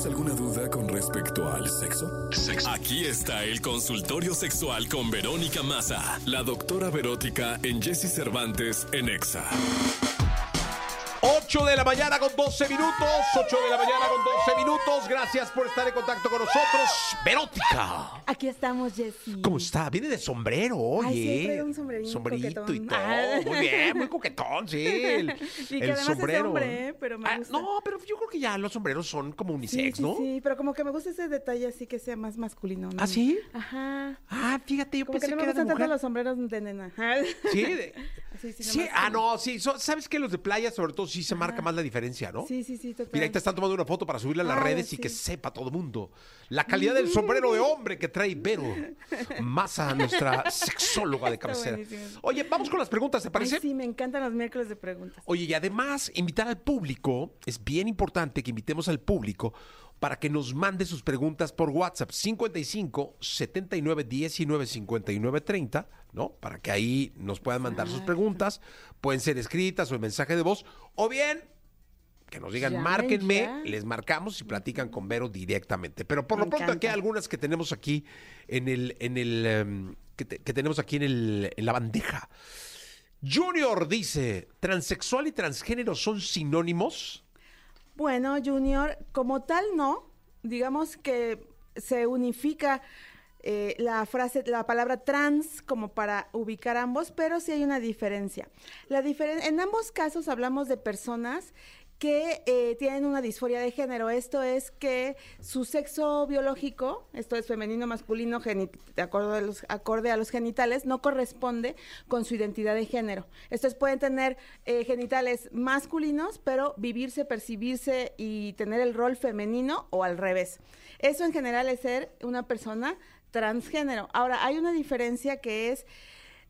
¿Tienes alguna duda con respecto al sexo? Aquí está el consultorio sexual con Verónica Massa, la doctora Verótica en Jesse Cervantes en Exa. 8 de la mañana con 12 minutos. 8 de la mañana con 12 minutos. Gracias por estar en contacto con nosotros. Verótica. Aquí estamos, Jessy. ¿Cómo está? Viene de sombrero, oye. Ay, sí, un sombrerito Sombrerito y todo. Ah. Muy bien, muy coquetón, sí. El, Y que el además es sombrero. hombre, pero me Ah, gusta. no, pero yo creo que ya los sombreros son como unisex, sí, ¿no? sí, pero como que me gusta ese detalle así que sea más masculino. ¿no? ¿Ah, sí? Ajá. Ah, fíjate, yo Como pensé que no que, me era de mujer. los sombreros de nena. Sí, de- Sí, ah, no, sí. so- ¿Sabes que los de playa, sobre todo, sí se marca más la diferencia, ¿no? Sí, sí, sí, total. Mira, ahí te están tomando una foto para subirla a las Ay, redes y sí. que sepa todo el mundo la calidad del sombrero de hombre que trae Vero. Masa, nuestra sexóloga de cabecera. buenísimo. Oye, vamos con las preguntas, ¿te Ay, parece? sí, me encantan los miércoles de preguntas. Oye, y además, invitar al público, es bien importante que invitemos al público para que nos mande sus preguntas por WhatsApp 55 79 19 59 30, ¿no? Para que ahí nos puedan mandar sus preguntas. Pueden ser escritas o en mensaje de voz, o bien que nos digan, Llamen márquenme, ya. les marcamos y platican con Vero directamente. Pero por Me lo pronto aquí hay algunas que tenemos aquí en el, en el, em, que, te- que tenemos aquí en, el, en la bandeja. Junior dice, ¿transexual y transgénero son sinónimos? Bueno, Junior, como tal no, digamos que se unifica eh, la frase, la palabra trans como para ubicar ambos, pero sí hay una diferencia. La diferen- en ambos casos hablamos de personas que eh, tienen una disforia de género. Esto es que su sexo biológico, esto es femenino, masculino, de acuerdo a los, acorde a los genitales, no corresponde con su identidad de género. Estos pueden tener eh, genitales masculinos, pero vivirse, percibirse y tener el rol femenino o al revés. Eso en general es ser una persona transgénero. Ahora, hay una diferencia que es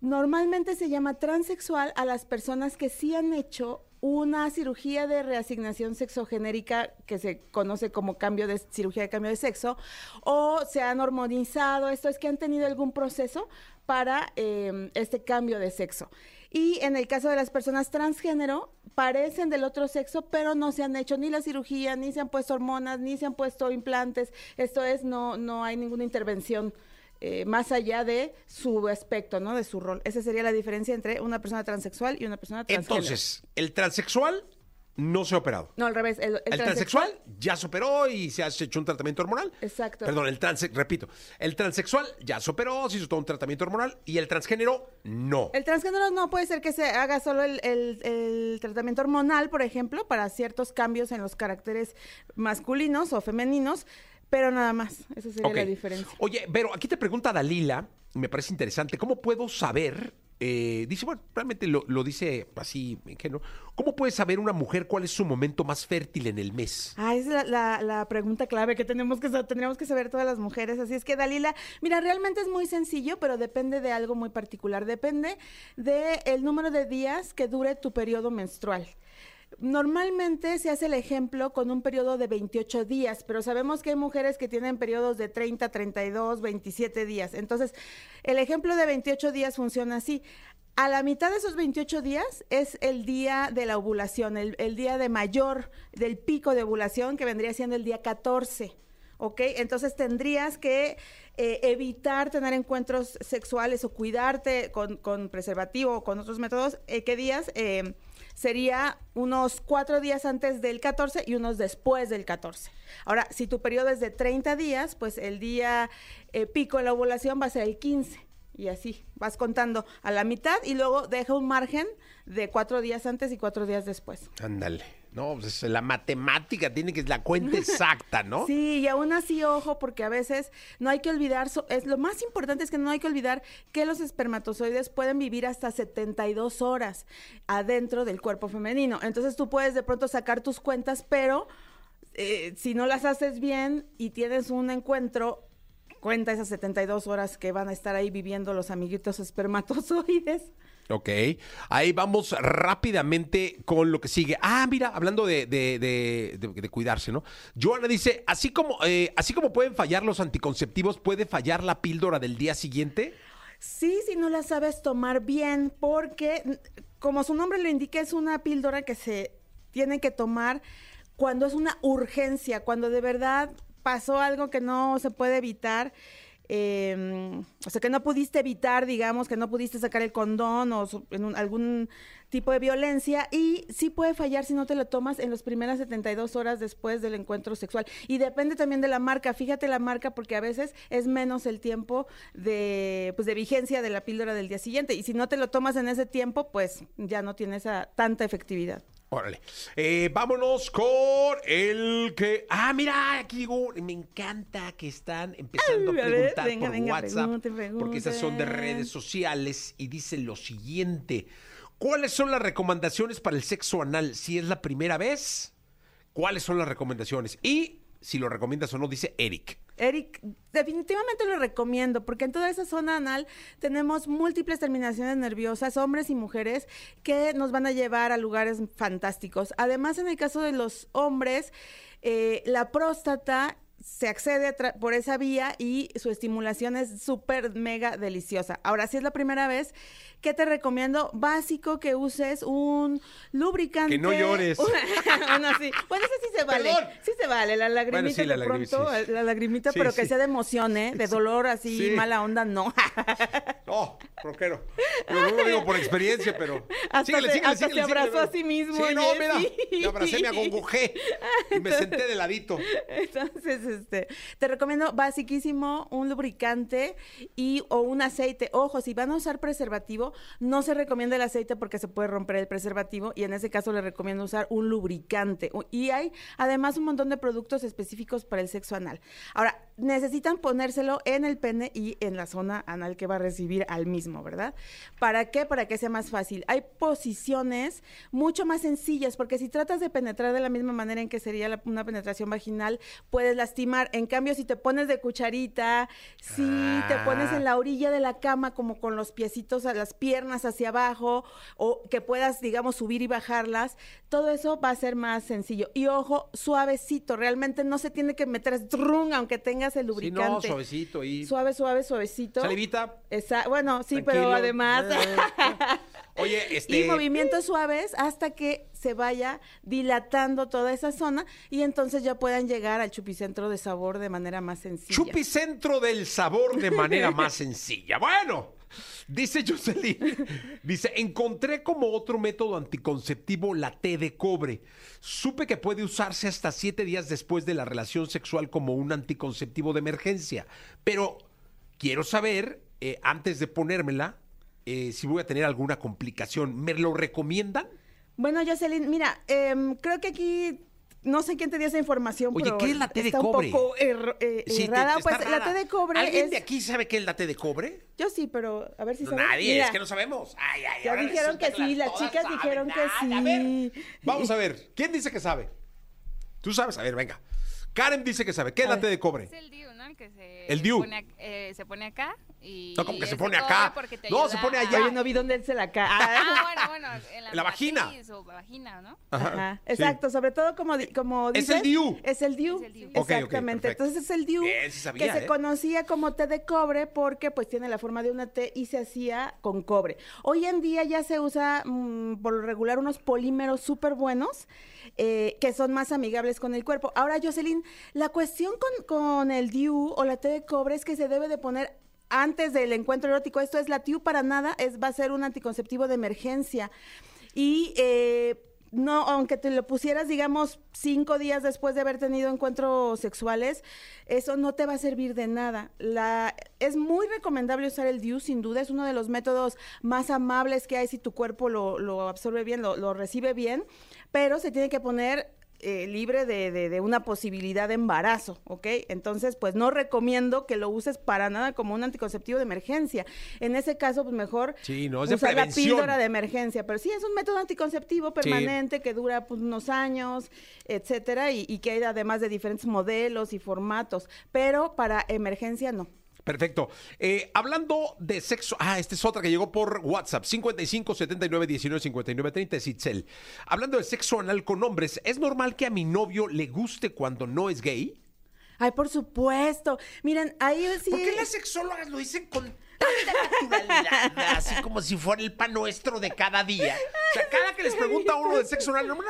Normalmente se llama transexual a las personas que sí han hecho una cirugía de reasignación sexogenérica que se conoce como cambio de cirugía de cambio de sexo o se han hormonizado, esto es que han tenido algún proceso para eh, este cambio de sexo. Y en el caso de las personas transgénero, parecen del otro sexo, pero no se han hecho ni la cirugía, ni se han puesto hormonas, ni se han puesto implantes. Esto es, no, no hay ninguna intervención eh, más allá de su aspecto, ¿no? De su rol. Esa sería la diferencia entre una persona transexual y una persona transgénero. Entonces, el transexual no se ha operado. No, al revés. El, el El, transexual ya se operó y se ha hecho un tratamiento hormonal. Exacto. Perdón, el trans, repito, el transexual ya se operó, se hizo todo un tratamiento hormonal y el transgénero no. El transgénero no puede ser que se haga solo el, el- el tratamiento hormonal, por ejemplo, para ciertos cambios en los caracteres masculinos o femeninos, pero nada más. Esa sería la diferencia. Oye, pero aquí te pregunta Dalila, me parece interesante, ¿cómo puedo saber? eh, dice, bueno, realmente lo, lo dice así, ingenuo. ¿Cómo puede saber una mujer cuál es su momento más fértil en el mes? Ah, esa es la, la- la pregunta clave que tenemos que tendríamos que saber todas las mujeres. Así es que, Dalila, mira, realmente es muy sencillo, pero depende de algo muy particular. Depende del número de días que dure tu periodo menstrual. Normalmente se hace el ejemplo con un periodo de 28 días, pero sabemos que hay mujeres que tienen periodos de 30, 32, 27 días. Entonces, el ejemplo de 28 días funciona así. A la mitad de esos 28 días es el día de la ovulación, el, día de mayor, del pico de ovulación, que vendría siendo el día 14. ¿Ok? Entonces tendrías que eh, evitar tener encuentros sexuales o cuidarte con, con preservativo o con otros métodos. Eh, ¿Qué días? Eh, sería unos cuatro días antes del 14 y unos después del 14. Ahora, si tu periodo es de 30 días, pues el día eh, pico de la ovulación va a ser el 15. Y así, vas contando a la mitad y luego deja un margen de cuatro días antes y cuatro días después. Ándale. No, pues la matemática tiene que es la cuenta exacta, ¿no? Sí, y aún así, ojo, porque a veces no hay que olvidar, es lo más importante es que no hay que olvidar que los espermatozoides pueden vivir hasta 72 horas adentro del cuerpo femenino. Entonces tú puedes de pronto sacar tus cuentas, pero eh, si no las haces bien y tienes un encuentro, cuenta esas 72 horas que van a estar ahí viviendo los amiguitos espermatozoides. Ok, ahí vamos rápidamente con lo que sigue. Ah, mira, hablando de, de- de- de- de cuidarse, ¿no? Joana dice, así como, eh, así como pueden fallar los anticonceptivos, ¿puede fallar la píldora del día siguiente? Sí, si no la sabes tomar bien, porque como su nombre lo indica, es una píldora que se tiene que tomar cuando es una urgencia, cuando de verdad pasó algo que no se puede evitar. eh, o sea, que no pudiste evitar, digamos, que no pudiste sacar el condón o en un- algún tipo de violencia y sí puede fallar si no te lo tomas en las primeras 72 horas después del encuentro sexual. Y depende también de la marca, fíjate la marca porque a veces es menos el tiempo de, pues, de vigencia de la píldora del día siguiente y si no te lo tomas en ese tiempo, pues ya no tiene esa tanta efectividad. Órale. Eh, vámonos con el que. Ah, mira, aquí. Me encanta que están empezando Ay, a preguntar venga, por venga, WhatsApp. Porque esas son de redes sociales y dice lo siguiente: ¿Cuáles son las recomendaciones para el sexo anal si es la primera vez? ¿Cuáles son las recomendaciones? Y si lo recomiendas o no, dice Eric. Eric, definitivamente lo recomiendo porque en toda esa zona anal tenemos múltiples terminaciones nerviosas, hombres y mujeres, que nos van a llevar a lugares fantásticos. Además, en el caso de los hombres, eh, la próstata se accede por esa vía y su estimulación es súper mega deliciosa. Ahora, si es la primera vez, ¿qué te recomiendo? Básico que uses un lubricante. Que no llores. bueno, sí. Bueno, ese sí se vale. Perdón. Sí se vale, la lagrimita sí, la de pronto, sí. la lagrimita, pero que sea de emoción, ¿eh? De dolor así, Sí. mala onda, no. Rockero. No, no lo digo por experiencia, pero. Hasta síguele, se- síguele, hasta síguele, se abrazó a sí mismo, Sí, no, mira. Me abracé, me agongojé. Y me senté de ladito. Entonces, este, te recomiendo basiquísimo un lubricante y o un aceite. Ojo, si van a usar preservativo, no se recomienda el aceite porque se puede romper el preservativo y en ese caso les recomiendo usar un lubricante. Y hay además un montón de productos específicos para el sexo anal. Ahora, necesitan ponérselo en el pene y en la zona anal que va a recibir al mismo, ¿verdad? ¿Para qué? Para que sea más fácil. Hay posiciones mucho más sencillas, porque si tratas de penetrar de la misma manera en que sería la- una penetración vaginal, puedes lastimar. En cambio, si te pones de cucharita, si te pones Ah. en la orilla de la cama, como con los piecitos a las piernas hacia abajo, o que puedas, digamos, subir y bajarlas, todo eso va a ser más sencillo. Y ojo, suavecito, realmente no se tiene que meter aunque tengas el Sí, lubricante. no, suavecito y. Suave, suave, suavecito. Salivita. Esa- bueno, sí, tranquilo. pero además. Eh. Oye, este. Y movimientos suaves hasta que se vaya dilatando toda esa zona y entonces ya puedan llegar al chupicentro de sabor de manera más sencilla. Chupicentro del sabor de manera más sencilla. Bueno, dice Jocelyn, dice, encontré como otro método anticonceptivo la T de cobre. Supe que puede usarse hasta siete días después de la relación sexual como un anticonceptivo de emergencia, pero quiero saber, eh, antes de ponérmela, eh, si voy a tener alguna complicación. ¿Me lo recomiendan? Bueno, Jocelyn, mira, em, creo que aquí no sé quién te dio esa información, Oye, pero ¿qué es la T de está cobre? un poco erro- eh, Sí, te- errada. está Pues la. T de cobre ¿Alguien es... de aquí sabe qué es la T de cobre? Yo sí, pero a ver si No, sabes. nadie, Mira, es que no sabemos. Ay, ay, Ya dijeron que sí, las chicas saben dijeron que nada. A ver, sí. vamos a ver, ¿quién dice que sabe? ¿Tú sabes? A ver, venga. Karen dice que sabe. ¿Qué es la. T de cobre? Es el DIU, ¿no? El que se El DIU. Pone, ac- eh, se pone acá y... No, como que se pone acá. No, se pone allá. Oye, no vi dónde él se la cae. Ah, bueno, bueno, en la, La vagina. o vagina, ¿no? Ajá, exacto, sobre todo como, como Es dices. el DIU. Es el DIU. Es el DIU. Ok, ok, Exactamente. Entonces es el DIU sabía, que se ¿eh? conocía como té de cobre porque pues tiene la forma de una T y se hacía con cobre. Hoy en día ya se usa mm, por lo regular unos polímeros súper buenos eh, que son más amigables con el cuerpo. Ahora, Jocelyn, la cuestión con, con el DIU o la té de cobre es que se debe de poner antes del encuentro erótico. Esto es la TIU para nada, es, va a ser un anticonceptivo de emergencia. Y eh, no, aunque te lo pusieras, digamos, cinco días después de haber tenido encuentros sexuales, eso no te va a servir de nada. Es muy recomendable usar el DIU, sin duda, es uno de los métodos más amables que hay si tu cuerpo lo, absorbe bien, lo recibe bien, pero se tiene que poner eh, libre de, de- de una posibilidad de embarazo, ¿ok? Entonces, pues no recomiendo que lo uses para nada como un anticonceptivo de emergencia. En ese caso, pues mejor Sí, no, es de usar la píldora de emergencia. Pero sí, es un método anticonceptivo permanente que dura pues, unos años, etcétera, y, y que hay además de diferentes modelos y formatos. Pero para emergencia no. Perfecto. Eh, hablando de sexo. Ah, esta es otra que llegó por WhatsApp. 55 79 19 59 30 es Itzel. Hablando de sexo anal con hombres, ¿es normal que a mi novio le guste cuando no es gay? Ay, por supuesto. Miren, ahí sí. ¿Por qué las sexólogas lo dicen con tanta naturalidad? Así como si fuera el pan nuestro de cada día. O sea, cada que les pregunta a uno de sexo anal, no, hombre,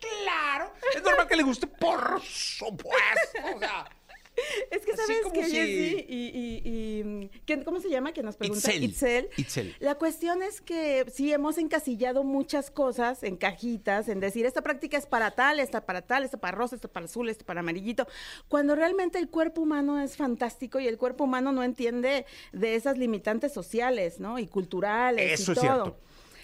claro. Es normal que le guste, por supuesto. O sea, Es que sabes que si- Jessy y, y- y- ¿quién- ¿cómo se llama? Que nos pregunta Itzel. Itzel. La cuestión es que sí hemos encasillado muchas cosas en cajitas, en decir esta práctica es para tal, esta para tal, esta para rosa, esta para azul, esta para amarillito, cuando realmente el cuerpo humano es fantástico y el cuerpo humano no entiende de esas limitantes sociales, ¿no? Y culturales Eso y es todo. cierto.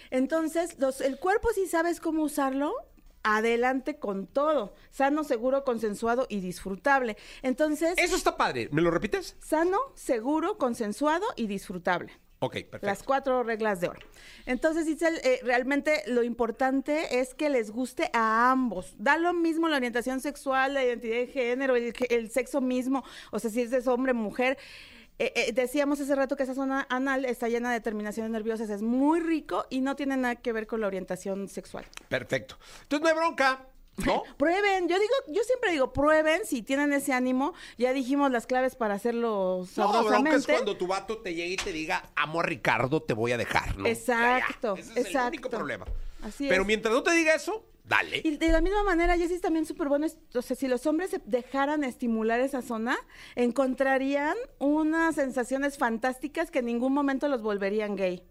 Entonces, los, el cuerpo si sabes cómo usarlo, adelante con todo, sano, seguro, consensuado y disfrutable. Entonces, eso está padre. ¿Me lo repites? sano, seguro, consensuado y disfrutable. Ok, perfecto. Las cuatro reglas de oro. Entonces, Itzel, eh, realmente lo importante es que les guste a ambos. Da lo mismo la orientación sexual, la identidad de género, el, el sexo mismo, o sea, si es hombre, mujer. Eh, eh, decíamos hace rato que esa zona anal está llena de terminaciones nerviosas, es muy rico y no tiene nada que ver con la orientación sexual. Perfecto. Entonces no hay bronca, ¿no? Prueben, yo digo, yo siempre digo, prueben si tienen ese ánimo. Ya dijimos las claves para hacerlo No, sabrosamente. bronca es cuando tu vato te llegue y te diga, amo a Ricardo, te voy a dejar, ¿no? Exacto, Ya, ese es el exacto. único problema. Así Pero es. mientras no te diga eso, dale. Y de la misma manera, Jessy, es también súper bueno, o sea, si los hombres se dejaran estimular esa zona, encontrarían unas sensaciones fantásticas que en ningún momento los volverían gay.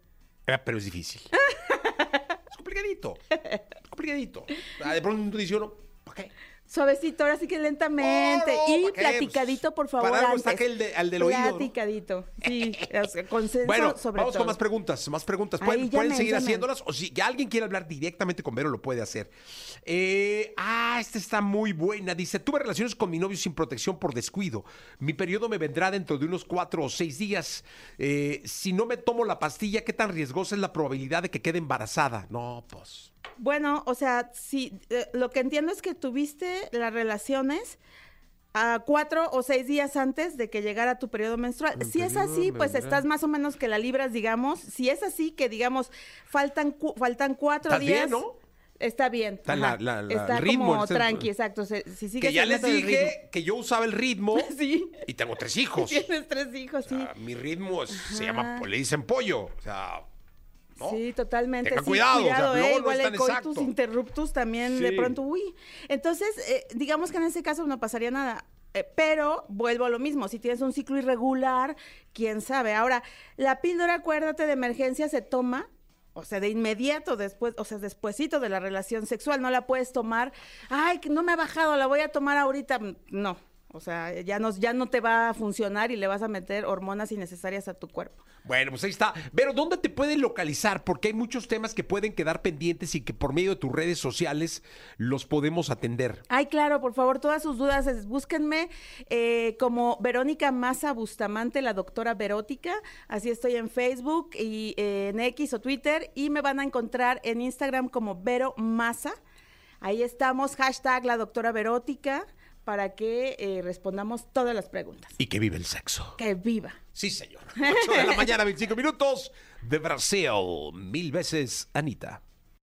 Eh, Pero es difícil. es complicadito. Es complicadito. Ah, De pronto dice uno, ¿para qué? Suavecito, ahora sí que lentamente. Oh, no, y ¿pa' qué? platicadito, por favor. Para algo antes. aquel de- al del oído, ¿no? Platicadito. Sí, o sea, consenso Bueno, sobre vamos todo. con más preguntas, más preguntas. Pueden, seguir haciéndolas o si ya alguien quiere hablar directamente con Vero, lo puede hacer. Eh, ah, esta está muy buena. Dice, tuve relaciones con mi novio sin protección por descuido. Mi periodo me vendrá dentro de unos cuatro o seis días. Eh, si no me tomo la pastilla, ¿qué tan riesgosa es la probabilidad de que quede embarazada? No, pues... Bueno, o sea, sí, eh, lo que entiendo es que tuviste las relaciones a cuatro o seis días antes de que llegara tu periodo menstrual. Si es así, pues menstrual. estás más o menos que la libras, digamos. Si es así, que digamos, faltan, cu- faltan cuatro ¿Estás días. bien, no? Está bien. Está la- la- la- Está el ritmo, como tranqui, exacto. se- si Que ya les dije que yo usaba el ritmo. Sí. y tengo tres hijos. Tienes tres hijos, sí. Mi ritmo se llama, le dicen pollo. O sea, ¿no? Sí, totalmente. Sí, cuidado, o sea, eh, no igual es tan el coitus exacto. interruptus también de pronto, uy. Entonces, eh, digamos que en ese caso no pasaría nada. Eh, pero vuelvo a lo mismo, si tienes un ciclo irregular, quién sabe. Ahora, la píldora, acuérdate, de emergencia se toma, o sea, de inmediato después, o sea, despuesito de la relación sexual, no la puedes tomar, ay, que no me ha bajado, la voy a tomar ahorita. No, o sea, ya no, ya no te va a funcionar y le vas a meter hormonas innecesarias a tu cuerpo. Bueno, pues ahí está. Pero ¿dónde te pueden localizar? Porque hay muchos temas que pueden quedar pendientes y que por medio de tus redes sociales los podemos atender. Ay, claro, por favor, todas sus dudas, es- búsquenme eh, como Verónica Maza Bustamante, la doctora Verótica. Así estoy en Facebook y eh, en X o Twitter. Y me van a encontrar en Instagram como Vero Maza. Ahí estamos, hashtag la doctora Verótica, para que eh, respondamos todas las preguntas. Y que vive el sexo. ¡Que viva! Sí, señor. 8 de la mañana, 25 minutos de Brasil. Mil veces, Anita.